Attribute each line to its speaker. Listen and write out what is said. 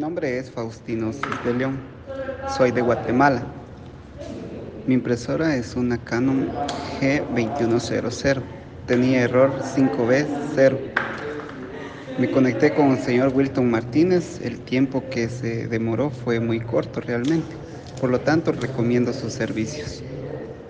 Speaker 1: nombre es Faustino de León. Soy de Guatemala. Mi impresora es una Canon G2100. Tenía error 5B0. Me conecté con el señor Wilton Martínez. El tiempo que se demoró fue muy corto realmente. Por lo tanto, recomiendo sus servicios.